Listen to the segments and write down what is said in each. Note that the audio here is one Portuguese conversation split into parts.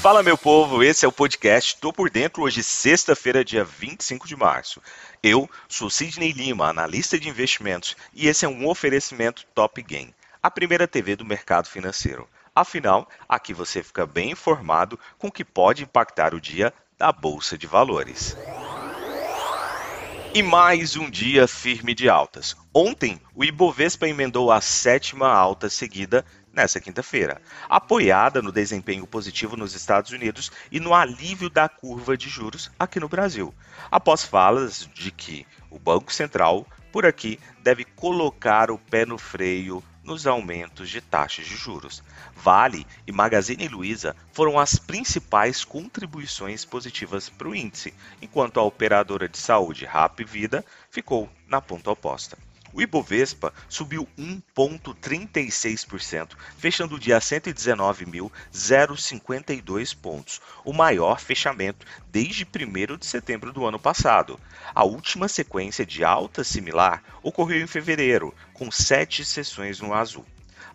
Fala meu povo, esse é o podcast Tô por Dentro, hoje sexta-feira, dia 25 de março. Eu sou Sidney Lima, analista de investimentos, e esse é um oferecimento Top Game, a primeira TV do mercado financeiro. Afinal, aqui você fica bem informado com o que pode impactar o dia da Bolsa de Valores. E mais um dia firme de altas. Ontem, o Ibovespa emendou a sétima alta seguida nessa quinta-feira, apoiada no desempenho positivo nos Estados Unidos e no alívio da curva de juros aqui no Brasil, após falas de que o Banco Central, por aqui, deve colocar o pé no freio nos aumentos de taxas de juros. Vale e Magazine Luiza foram as principais contribuições positivas para o índice, enquanto a operadora de saúde Rap Vida ficou na ponta oposta. O Ibovespa subiu 1,36%, fechando o dia a 119.052 pontos, o maior fechamento desde 1 de setembro do ano passado. A última sequência de alta similar ocorreu em fevereiro, com sete sessões no azul.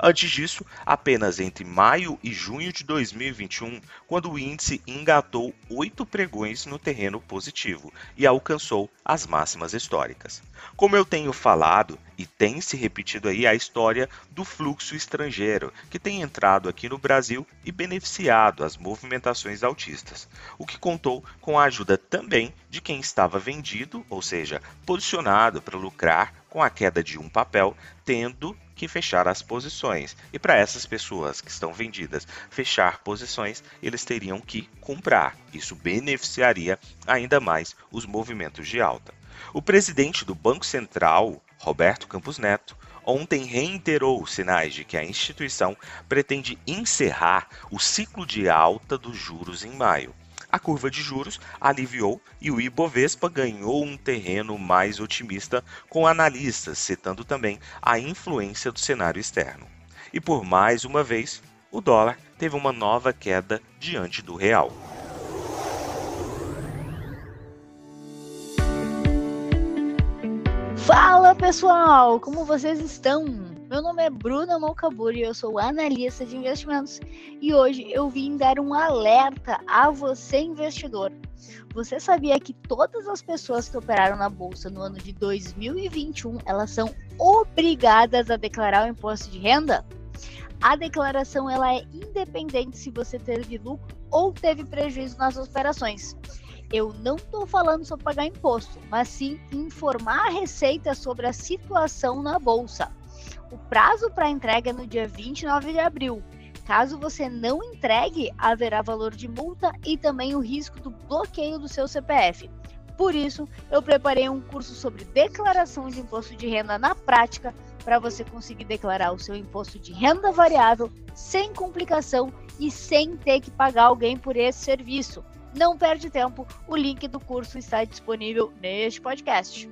Antes disso, apenas entre maio e junho de 2021, quando o índice engatou oito pregões no terreno positivo e alcançou as máximas históricas. Como eu tenho falado, e tem se repetido aí a história do fluxo estrangeiro, que tem entrado aqui no Brasil e beneficiado as movimentações altistas, o que contou com a ajuda também de quem estava vendido, ou seja, posicionado para lucrar com a queda de um papel, tendo que fechar as posições. E para essas pessoas que estão vendidas fechar posições, eles teriam que comprar. Isso beneficiaria ainda mais os movimentos de alta. O presidente do Banco Central, Roberto Campos Neto, ontem reiterou sinais de que a instituição pretende encerrar o ciclo de alta dos juros em maio a curva de juros aliviou e o Ibovespa ganhou um terreno mais otimista, com analistas citando também a influência do cenário externo. E por mais uma vez, o dólar teve uma nova queda diante do real. Fala pessoal, como vocês estão? Meu nome é Bruna Malcaburi, eu sou analista de investimentos e hoje eu vim dar um alerta a você investidor. Você sabia que todas as pessoas que operaram na bolsa no ano de 2021, elas são obrigadas a declarar o imposto de renda? A declaração ela é independente se você teve lucro ou teve prejuízo nas operações. Eu não estou falando sobre pagar imposto, mas sim informar a Receita sobre a situação na bolsa. O prazo para entrega é no dia 29 de abril. Caso você não entregue, haverá valor de multa e também o risco do bloqueio do seu CPF. Por isso, eu preparei um curso sobre declaração de imposto de renda na prática para você conseguir declarar o seu imposto de renda variável sem complicação e sem ter que pagar alguém por esse serviço. Não perde tempo, o link do curso está disponível neste podcast.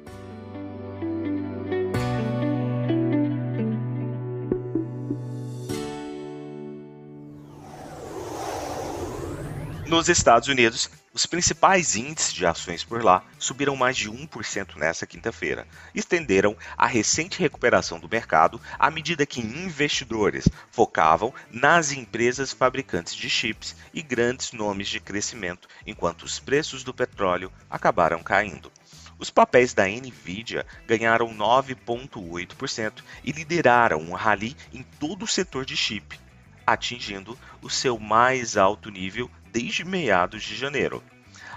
Nos Estados Unidos, os principais índices de ações por lá subiram mais de 1% nessa quinta-feira. Estenderam a recente recuperação do mercado à medida que investidores focavam nas empresas fabricantes de chips e grandes nomes de crescimento, enquanto os preços do petróleo acabaram caindo. Os papéis da Nvidia ganharam 9,8% e lideraram um rally em todo o setor de chip, atingindo o seu mais alto nível desde meados de janeiro.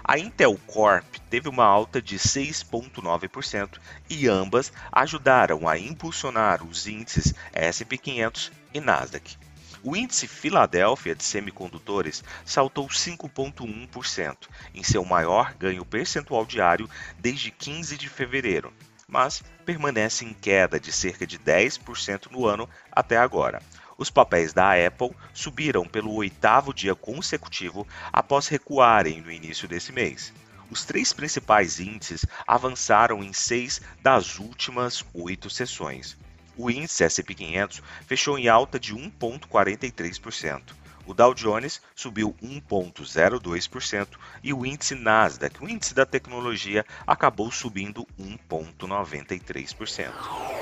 A Intel Corp teve uma alta de 6,9% e ambas ajudaram a impulsionar os índices SP 500 e Nasdaq. O índice Filadélfia de semicondutores saltou 5,1%, em seu maior ganho percentual diário desde 15 de fevereiro, mas permanece em queda de cerca de 10% no ano até agora. Os papéis da Apple subiram pelo oitavo dia consecutivo após recuarem no início desse mês. Os três principais índices avançaram em seis das últimas oito sessões. O índice S&P 500 fechou em alta de 1,43%. O Dow Jones subiu 1,02% e o índice Nasdaq, o índice da tecnologia, acabou subindo 1,93%.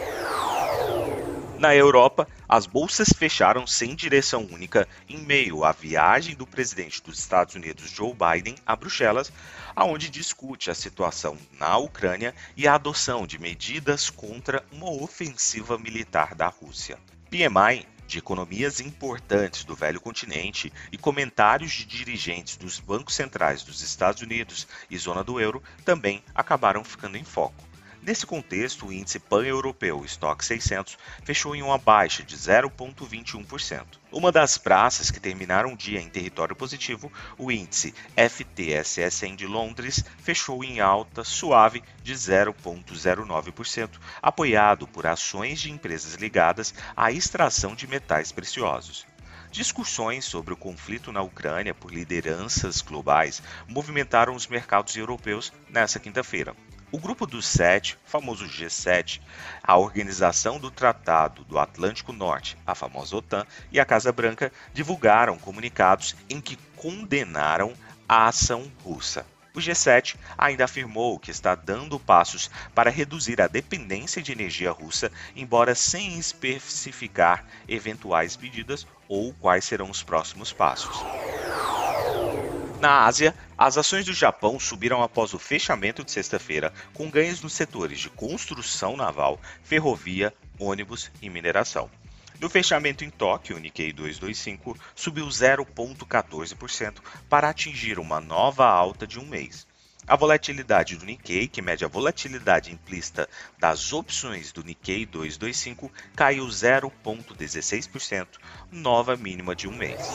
Na Europa, as bolsas fecharam sem direção única em meio à viagem do presidente dos Estados Unidos Joe Biden a Bruxelas, aonde discute a situação na Ucrânia e a adoção de medidas contra uma ofensiva militar da Rússia. PMI de economias importantes do velho continente e comentários de dirigentes dos bancos centrais dos Estados Unidos e zona do euro também acabaram ficando em foco. Nesse contexto, o índice pan-europeu Stock 600 fechou em uma baixa de 0,21%. Uma das praças que terminaram o dia em território positivo, o índice FTSE100 de Londres fechou em alta suave de 0,09%, apoiado por ações de empresas ligadas à extração de metais preciosos. Discussões sobre o conflito na Ucrânia por lideranças globais movimentaram os mercados europeus nesta quinta-feira. O Grupo dos Sete, famoso G7, a Organização do Tratado do Atlântico Norte, a famosa OTAN, e a Casa Branca divulgaram comunicados em que condenaram a ação russa. O G7 ainda afirmou que está dando passos para reduzir a dependência de energia russa, embora sem especificar eventuais medidas ou quais serão os próximos passos. Na Ásia, as ações do Japão subiram após o fechamento de sexta-feira, com ganhos nos setores de construção naval, ferrovia, ônibus e mineração. No fechamento em Tóquio, o Nikkei 225 subiu 0,14% para atingir uma nova alta de um mês. A volatilidade do Nikkei, que mede a volatilidade implícita das opções do Nikkei 225, caiu 0,16%, nova mínima de um mês.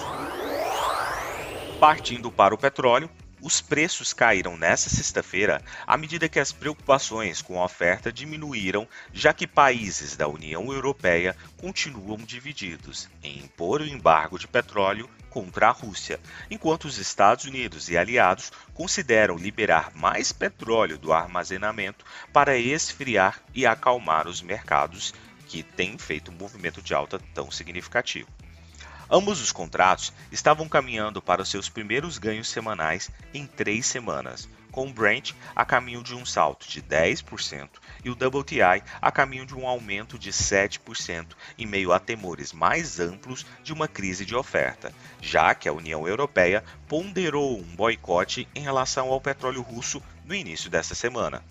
Partindo para o petróleo, os preços caíram nesta sexta-feira à medida que as preocupações com a oferta diminuíram, já que países da União Europeia continuam divididos em impor o embargo de petróleo contra a Rússia, enquanto os Estados Unidos e aliados consideram liberar mais petróleo do armazenamento para esfriar e acalmar os mercados que têm feito um movimento de alta tão significativo. Ambos os contratos estavam caminhando para seus primeiros ganhos semanais em três semanas, com o Brent a caminho de um salto de 10% e o WTI a caminho de um aumento de 7%, em meio a temores mais amplos de uma crise de oferta, já que a União Europeia ponderou um boicote em relação ao petróleo russo no início desta semana.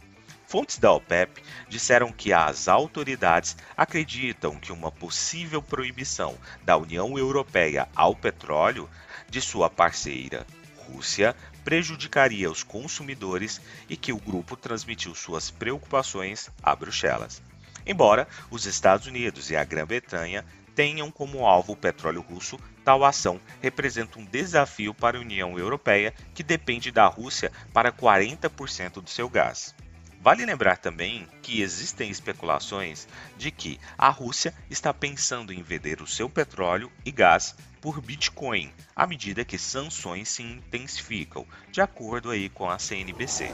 Fontes da OPEP disseram que as autoridades acreditam que uma possível proibição da União Europeia ao petróleo de sua parceira Rússia prejudicaria os consumidores e que o grupo transmitiu suas preocupações a Bruxelas. Embora os Estados Unidos e a Grã-Bretanha tenham como alvo o petróleo russo, tal ação representa um desafio para a União Europeia, que depende da Rússia para 40% do seu gás. Vale lembrar também que existem especulações de que a Rússia está pensando em vender o seu petróleo e gás por Bitcoin à medida que sanções se intensificam, de acordo aí com a CNBC.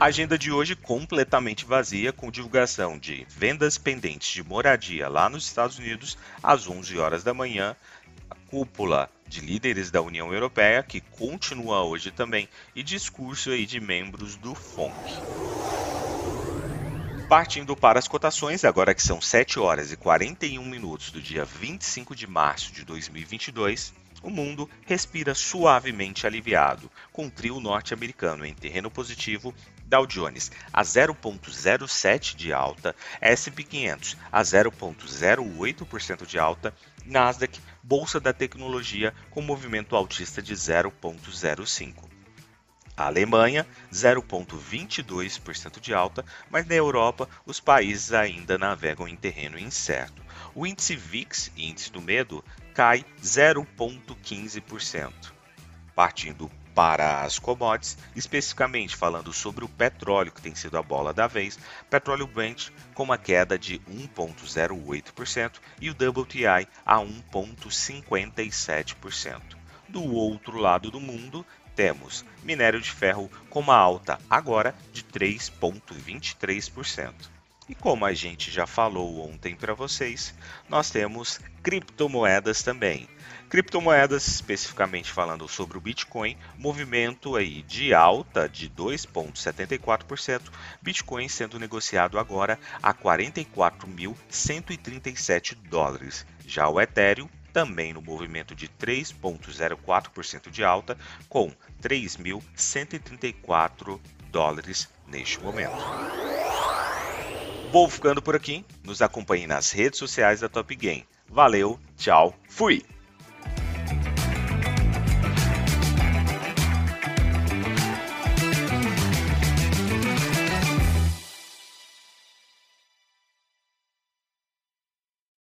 A agenda de hoje completamente vazia, com divulgação de vendas pendentes de moradia lá nos Estados Unidos às 11 horas da manhã, cúpula de líderes da União Europeia, que continua hoje também, e discurso aí de membros do FONC. Partindo para as cotações, agora que são 7 horas e 41 minutos do dia 25 de março de 2022, o mundo respira suavemente aliviado, com o trio norte-americano em terreno positivo, Dow Jones a 0,07 de alta, S&P 500 a 0,08% de alta, Nasdaq, bolsa da tecnologia, com movimento altista de 0,05. A Alemanha, 0,22% de alta, mas na Europa os países ainda navegam em terreno incerto. O índice VIX, índice do medo, cai 0,15%. Partindo para as commodities, especificamente falando sobre o petróleo, que tem sido a bola da vez, petróleo Brent com uma queda de 1,08% e o WTI a 1,57%. Do outro lado do mundo, temos minério de ferro com uma alta agora de 3,23%. E como a gente já falou ontem para vocês, nós temos criptomoedas também. Criptomoedas, especificamente falando sobre o Bitcoin, movimento aí de alta de 2,74%, Bitcoin sendo negociado agora a 44.137 dólares. Já o Ethereum também no movimento de 3,04% de alta, com 3.134 dólares neste momento. Vou ficando por aqui. Nos acompanhe nas redes sociais da Top Game. Valeu, tchau, fui!